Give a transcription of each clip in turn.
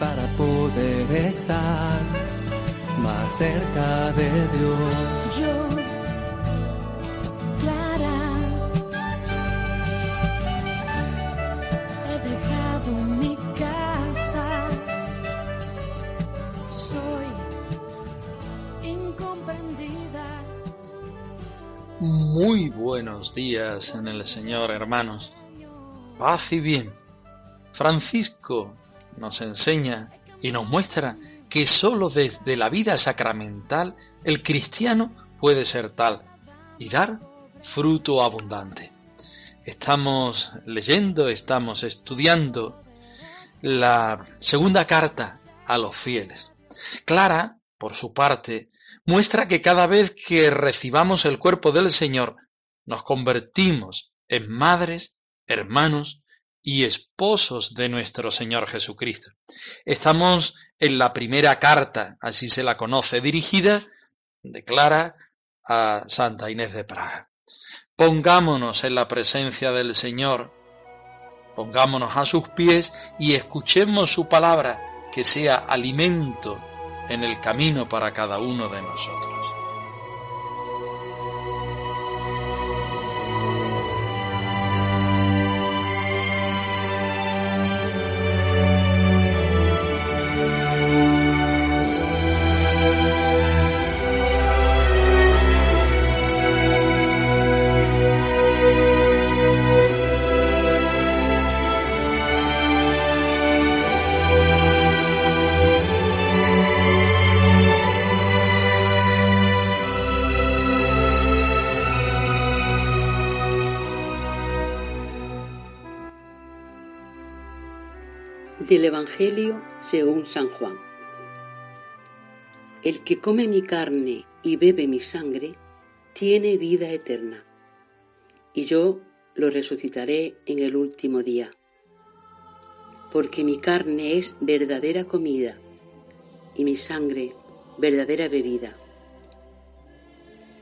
para poder estar más cerca de Dios. Yo, Clara, he dejado mi casa. Soy incomprendida. Muy buenos días en el Señor, hermanos. Paz y bien. Francisco nos enseña y nos muestra que sólo desde la vida sacramental el cristiano puede ser tal y dar fruto abundante. Estamos leyendo, estamos estudiando la segunda carta a los fieles. Clara, por su parte, muestra que cada vez que recibamos el cuerpo del Señor, nos convertimos en madres, hermanos y esposos de nuestro Señor Jesucristo. Estamos en la primera carta, así se la conoce, dirigida, declara, a Santa Inés de Praga. Pongámonos en la presencia del Señor, pongámonos a sus pies y escuchemos su palabra, que sea alimento en el camino para cada uno de nosotros. Del Evangelio según San Juan. El que come mi carne y bebe mi sangre, tiene vida eterna, y yo lo resucitaré en el último día. Porque mi carne es verdadera comida, y mi sangre verdadera bebida.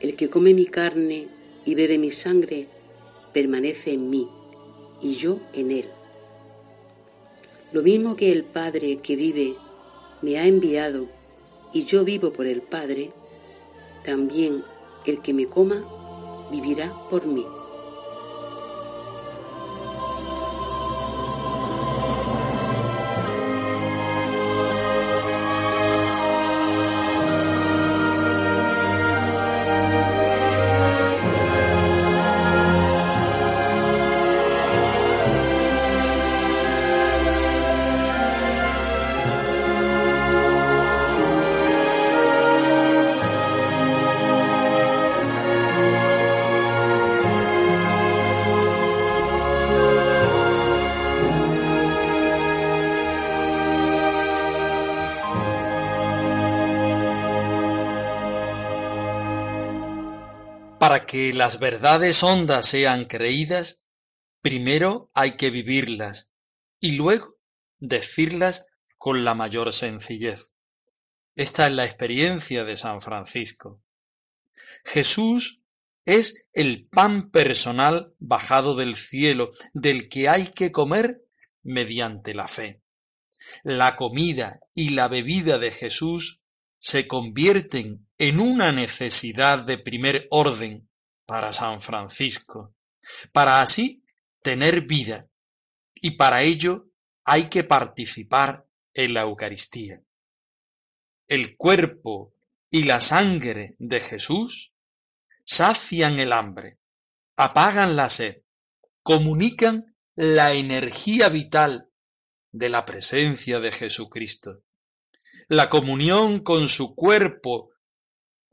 El que come mi carne y bebe mi sangre, permanece en mí, y yo en él. Lo mismo que el Padre que vive me ha enviado y yo vivo por el Padre, también el que me coma vivirá por mí. Para que las verdades hondas sean creídas, primero hay que vivirlas y luego decirlas con la mayor sencillez. Esta es la experiencia de San Francisco. Jesús es el pan personal bajado del cielo, del que hay que comer mediante la fe. La comida y la bebida de Jesús se convierten en una necesidad de primer orden para San Francisco, para así tener vida, y para ello hay que participar en la Eucaristía. El cuerpo y la sangre de Jesús sacian el hambre, apagan la sed, comunican la energía vital de la presencia de Jesucristo. La comunión con su cuerpo,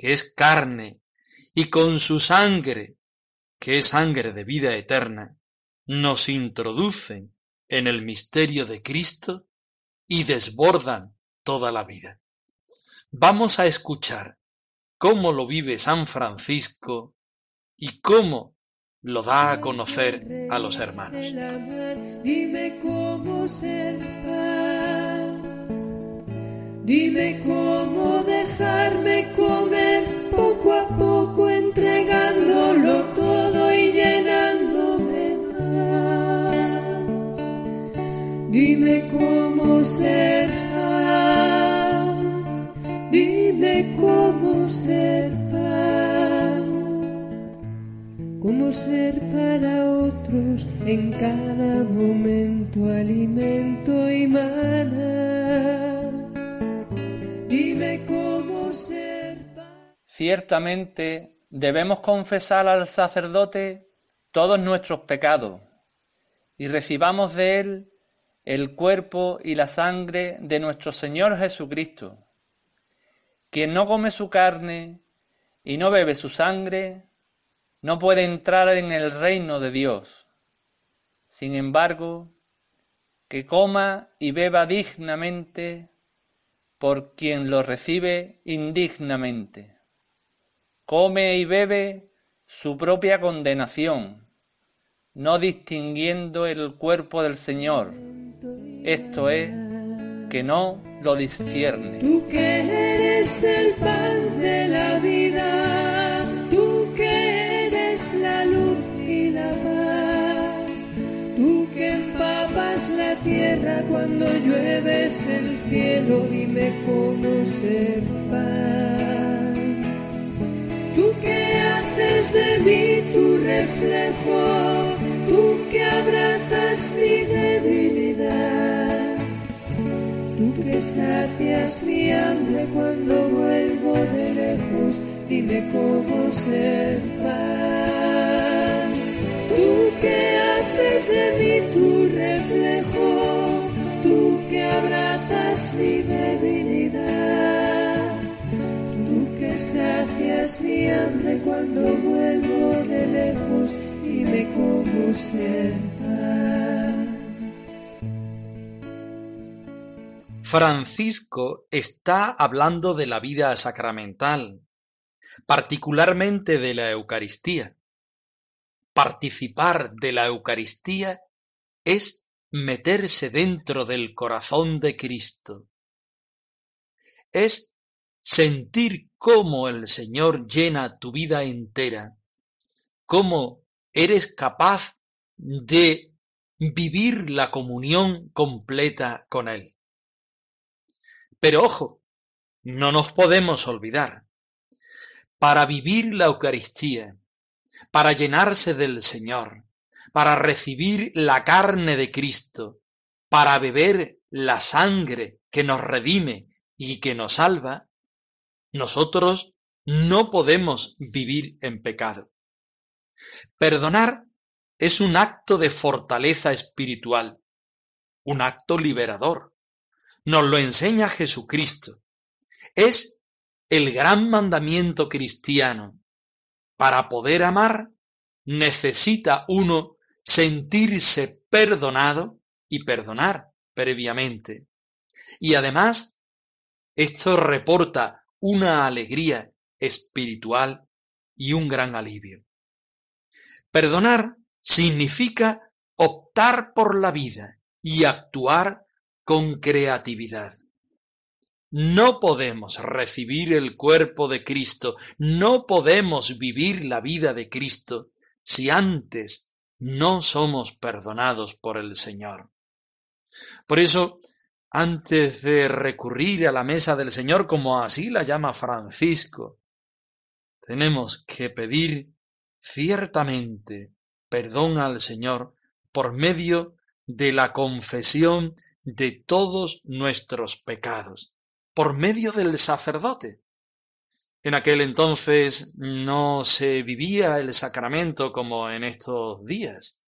que es carne, y con su sangre, que es sangre de vida eterna, nos introducen en el misterio de Cristo y desbordan toda la vida. Vamos a escuchar cómo lo vive San Francisco y cómo lo da a conocer a los hermanos. Dime cómo ser Dime cómo dejarme cómo ser Dime cómo cómo ser para otros en cada momento alimento y mana. Dime cómo ser. Ciertamente debemos confesar al sacerdote todos nuestros pecados y recibamos de él el cuerpo y la sangre de nuestro Señor Jesucristo. Quien no come su carne y no bebe su sangre, no puede entrar en el reino de Dios. Sin embargo, que coma y beba dignamente por quien lo recibe indignamente. Come y bebe su propia condenación, no distinguiendo el cuerpo del Señor, esto es, que no lo discierne. Tú que eres el pan de la vida, tú que la luz y la paz. Tú que empapas la tierra cuando llueves el cielo, dime cómo ser paz. Tú que haces de mí tu reflejo, tú que abrazas mi debilidad. Que sacias mi hambre cuando vuelvo de lejos dime cómo ser paz. Tú que haces de mí tu reflejo, tú que abrazas mi debilidad, tú que sacias mi hambre cuando vuelvo de lejos, dime cómo ser Francisco está hablando de la vida sacramental, particularmente de la Eucaristía. Participar de la Eucaristía es meterse dentro del corazón de Cristo. Es sentir cómo el Señor llena tu vida entera, cómo eres capaz de vivir la comunión completa con Él. Pero ojo, no nos podemos olvidar para vivir la Eucaristía, para llenarse del Señor, para recibir la carne de Cristo, para beber la sangre que nos redime y que nos salva, nosotros no podemos vivir en pecado. Perdonar es un acto de fortaleza espiritual, un acto liberador. Nos lo enseña Jesucristo. Es el gran mandamiento cristiano. Para poder amar, necesita uno sentirse perdonado y perdonar previamente. Y además, esto reporta una alegría espiritual y un gran alivio. Perdonar significa optar por la vida y actuar con creatividad. No podemos recibir el cuerpo de Cristo, no podemos vivir la vida de Cristo si antes no somos perdonados por el Señor. Por eso, antes de recurrir a la mesa del Señor, como así la llama Francisco, tenemos que pedir ciertamente perdón al Señor por medio de la confesión de todos nuestros pecados por medio del sacerdote. En aquel entonces no se vivía el sacramento como en estos días,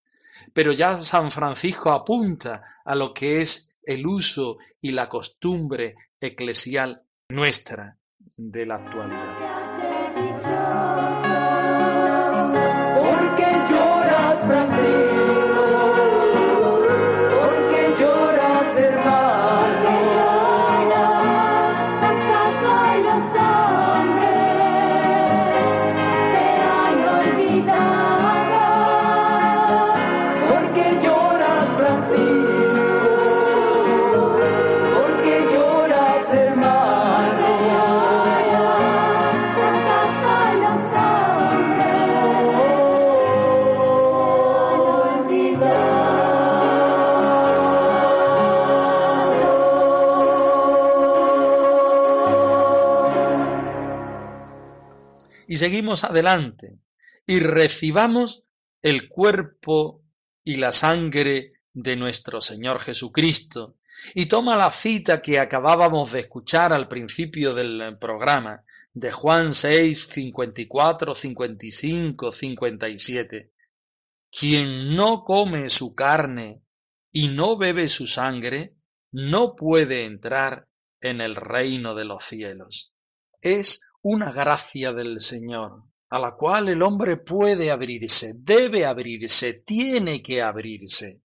pero ya San Francisco apunta a lo que es el uso y la costumbre eclesial nuestra de la actualidad. Seguimos adelante y recibamos el cuerpo y la sangre de nuestro Señor Jesucristo. Y toma la cita que acabábamos de escuchar al principio del programa, de Juan 6, 54, 55, 57. Quien no come su carne y no bebe su sangre, no puede entrar en el reino de los cielos. Es una gracia del Señor, a la cual el hombre puede abrirse, debe abrirse, tiene que abrirse.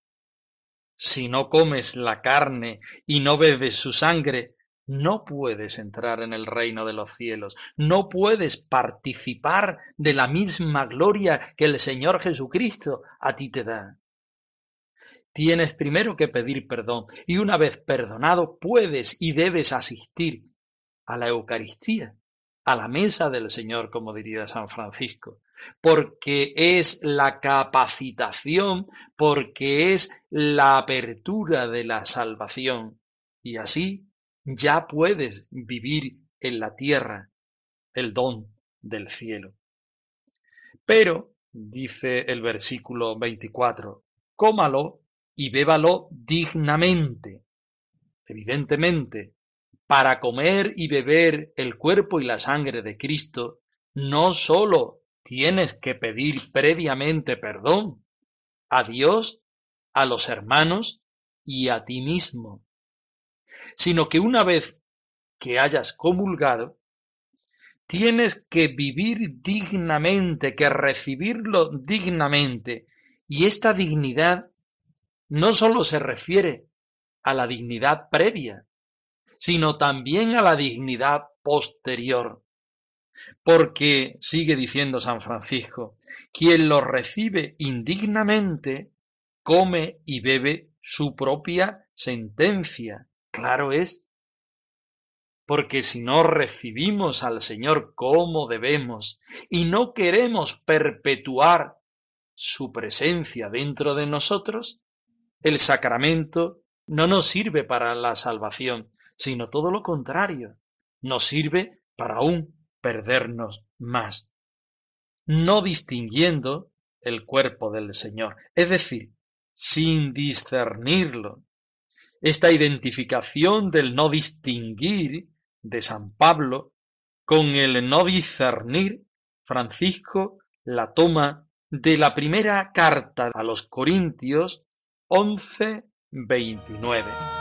Si no comes la carne y no bebes su sangre, no puedes entrar en el reino de los cielos, no puedes participar de la misma gloria que el Señor Jesucristo a ti te da. Tienes primero que pedir perdón y una vez perdonado puedes y debes asistir a la Eucaristía, a la mesa del Señor, como diría San Francisco, porque es la capacitación, porque es la apertura de la salvación. Y así ya puedes vivir en la tierra el don del cielo. Pero, dice el versículo 24, cómalo y bébalo dignamente. Evidentemente, para comer y beber el cuerpo y la sangre de Cristo, no sólo tienes que pedir previamente perdón a Dios, a los hermanos y a ti mismo sino que una vez que hayas comulgado, tienes que vivir dignamente, que recibirlo dignamente. Y esta dignidad no sólo se refiere a la dignidad previa, sino también a la dignidad posterior. Porque, sigue diciendo San Francisco, quien lo recibe indignamente, come y bebe su propia sentencia, Claro es, porque si no recibimos al Señor como debemos y no queremos perpetuar su presencia dentro de nosotros, el sacramento no nos sirve para la salvación, sino todo lo contrario, nos sirve para aún perdernos más, no distinguiendo el cuerpo del Señor, es decir, sin discernirlo, esta identificación del no distinguir de San Pablo con el no discernir, Francisco la toma de la primera carta a los Corintios 11, 29.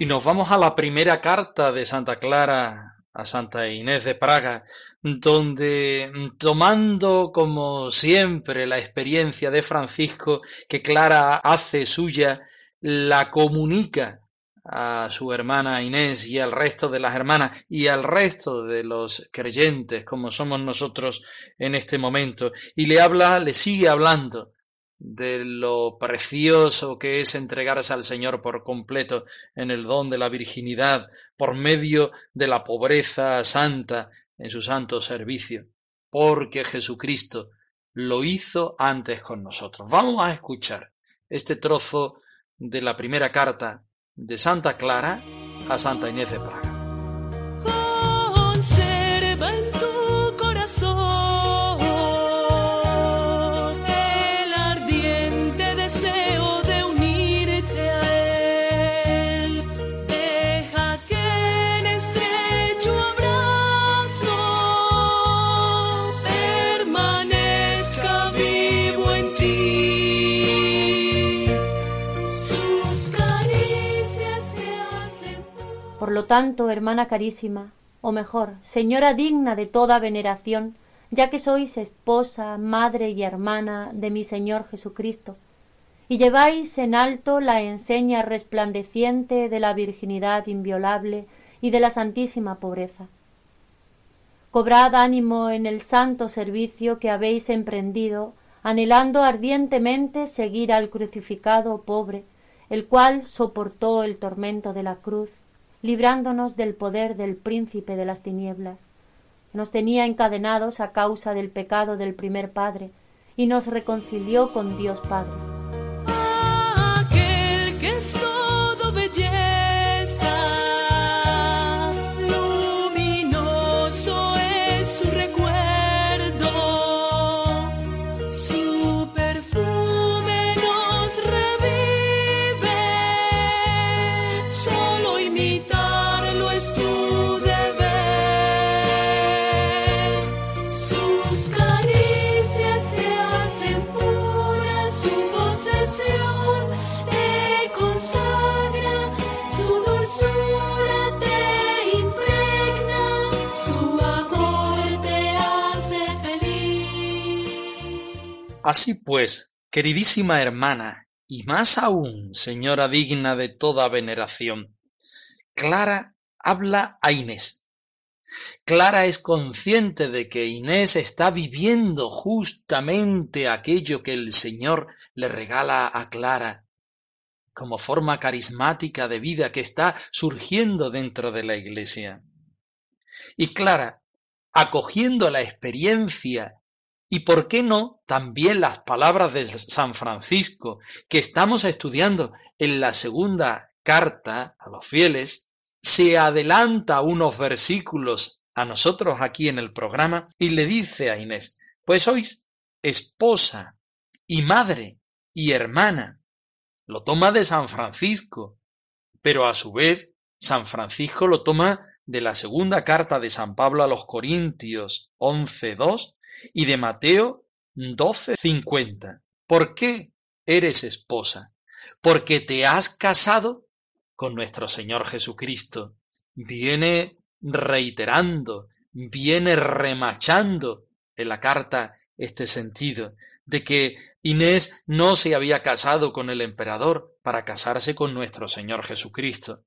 Y nos vamos a la primera carta de Santa Clara a Santa Inés de Praga, donde tomando como siempre la experiencia de Francisco que Clara hace suya, la comunica a su hermana Inés y al resto de las hermanas y al resto de los creyentes como somos nosotros en este momento. Y le habla, le sigue hablando de lo precioso que es entregarse al Señor por completo en el don de la virginidad, por medio de la pobreza santa en su santo servicio, porque Jesucristo lo hizo antes con nosotros. Vamos a escuchar este trozo de la primera carta de Santa Clara a Santa Inés de Praga. Tanto, hermana carísima, o mejor, señora digna de toda veneración, ya que sois esposa, madre y hermana de mi Señor Jesucristo, y lleváis en alto la enseña resplandeciente de la virginidad inviolable y de la santísima pobreza. Cobrad ánimo en el santo servicio que habéis emprendido, anhelando ardientemente seguir al crucificado pobre, el cual soportó el tormento de la cruz, librándonos del poder del príncipe de las tinieblas, nos tenía encadenados a causa del pecado del primer padre, y nos reconcilió con Dios Padre. Así pues, queridísima hermana, y más aún, señora digna de toda veneración, Clara habla a Inés. Clara es consciente de que Inés está viviendo justamente aquello que el Señor le regala a Clara como forma carismática de vida que está surgiendo dentro de la Iglesia. Y Clara, acogiendo la experiencia y, por qué no, también las palabras de San Francisco que estamos estudiando en la segunda carta a los fieles, se adelanta unos versículos a nosotros aquí en el programa y le dice a Inés, pues sois esposa y madre y hermana. Lo toma de San Francisco, pero a su vez San Francisco lo toma de la segunda carta de San Pablo a los Corintios 11.2 y de Mateo 12.50. ¿Por qué eres esposa? Porque te has casado con nuestro Señor Jesucristo. Viene reiterando, viene remachando en la carta este sentido de que Inés no se había casado con el emperador para casarse con nuestro Señor Jesucristo.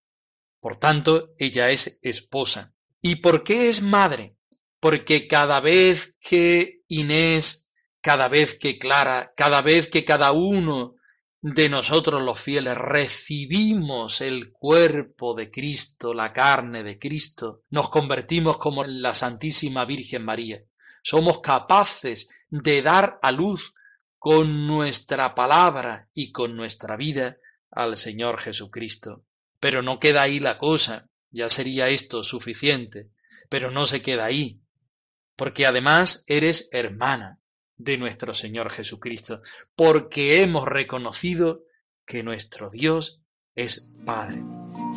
Por tanto, ella es esposa. ¿Y por qué es madre? Porque cada vez que Inés, cada vez que Clara, cada vez que cada uno de nosotros los fieles recibimos el cuerpo de Cristo, la carne de Cristo, nos convertimos como la Santísima Virgen María. Somos capaces de dar a luz con nuestra palabra y con nuestra vida al Señor Jesucristo. Pero no queda ahí la cosa, ya sería esto suficiente, pero no se queda ahí, porque además eres hermana, de nuestro Señor Jesucristo, porque hemos reconocido que nuestro Dios es Padre.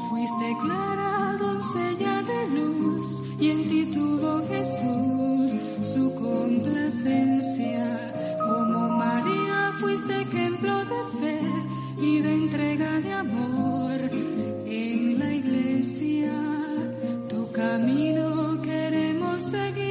Fuiste clara doncella de luz y en ti tuvo Jesús su complacencia. Como María fuiste ejemplo de fe y de entrega de amor en la iglesia. Tu camino queremos seguir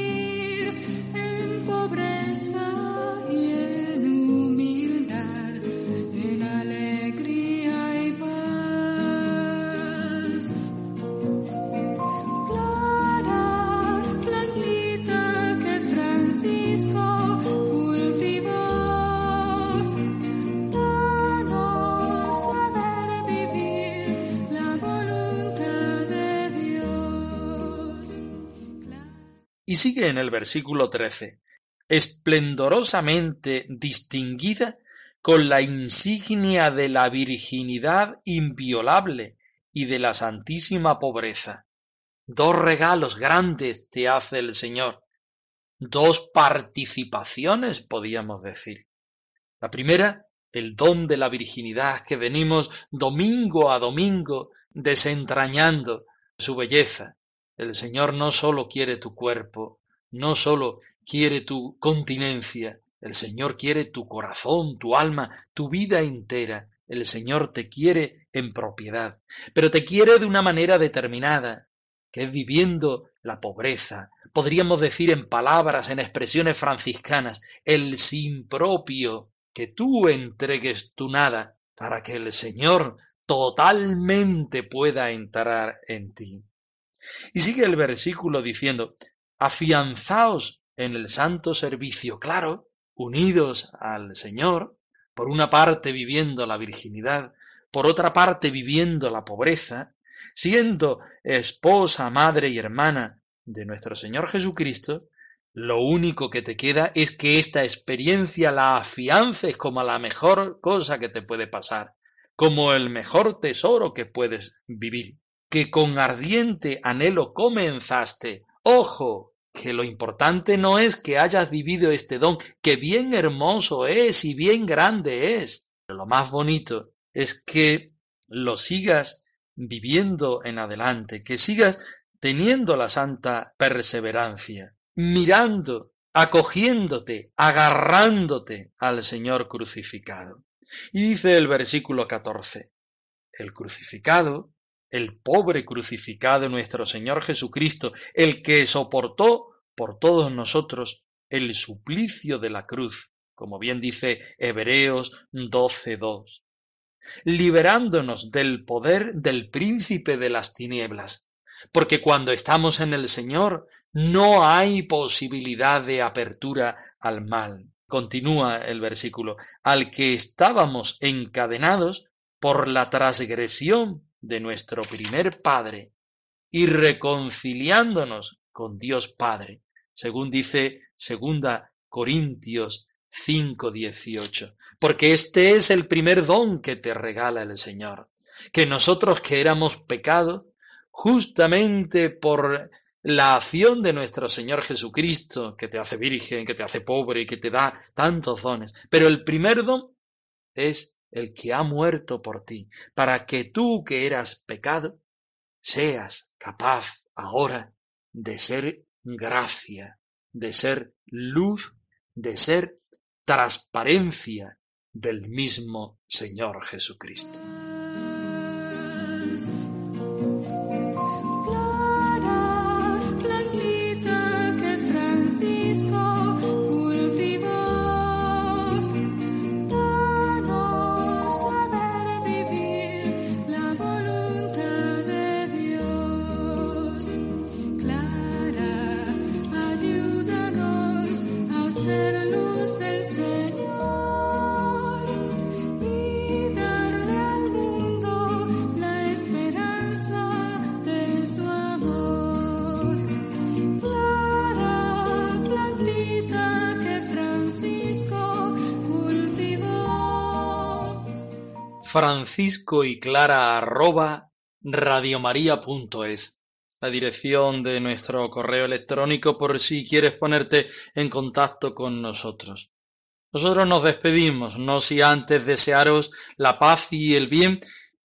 Y sigue en el versículo 13, esplendorosamente distinguida con la insignia de la virginidad inviolable y de la santísima pobreza. Dos regalos grandes te hace el Señor, dos participaciones, podíamos decir. La primera, el don de la virginidad que venimos domingo a domingo desentrañando su belleza. El Señor no sólo quiere tu cuerpo, no sólo quiere tu continencia, el Señor quiere tu corazón, tu alma, tu vida entera. El Señor te quiere en propiedad, pero te quiere de una manera determinada, que es viviendo la pobreza, podríamos decir en palabras, en expresiones franciscanas, el sin propio, que tú entregues tu nada para que el Señor totalmente pueda entrar en ti. Y sigue el versículo diciendo, afianzaos en el santo servicio, claro, unidos al Señor, por una parte viviendo la virginidad, por otra parte viviendo la pobreza, siendo esposa, madre y hermana de nuestro Señor Jesucristo, lo único que te queda es que esta experiencia la afiances como la mejor cosa que te puede pasar, como el mejor tesoro que puedes vivir, que con ardiente anhelo comenzaste. Ojo, que lo importante no es que hayas vivido este don, que bien hermoso es y bien grande es. Lo más bonito es que lo sigas viviendo en adelante, que sigas teniendo la santa perseverancia, mirando, acogiéndote, agarrándote al Señor crucificado. Y dice el versículo 14, el crucificado, el pobre crucificado nuestro Señor Jesucristo, el que soportó por todos nosotros el suplicio de la cruz, como bien dice Hebreos 12.2, liberándonos del poder del príncipe de las tinieblas, porque cuando estamos en el Señor no hay posibilidad de apertura al mal. Continúa el versículo, al que estábamos encadenados por la transgresión de nuestro primer Padre y reconciliándonos con Dios Padre, según dice segunda Corintios 5:18, porque este es el primer don que te regala el Señor, que nosotros que éramos pecado, justamente por la acción de nuestro Señor Jesucristo, que te hace virgen, que te hace pobre que te da tantos dones, pero el primer don es el que ha muerto por ti, para que tú que eras pecado, seas capaz ahora de ser gracia, de ser luz, de ser transparencia del mismo Señor Jesucristo. Francisco y clara arroba radiomaria.es la dirección de nuestro correo electrónico por si quieres ponerte en contacto con nosotros. Nosotros nos despedimos, no si antes desearos la paz y el bien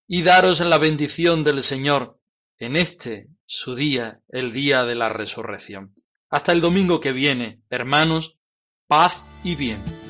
y daros la bendición del Señor en este su día, el día de la resurrección. Hasta el domingo que viene, hermanos, paz y bien.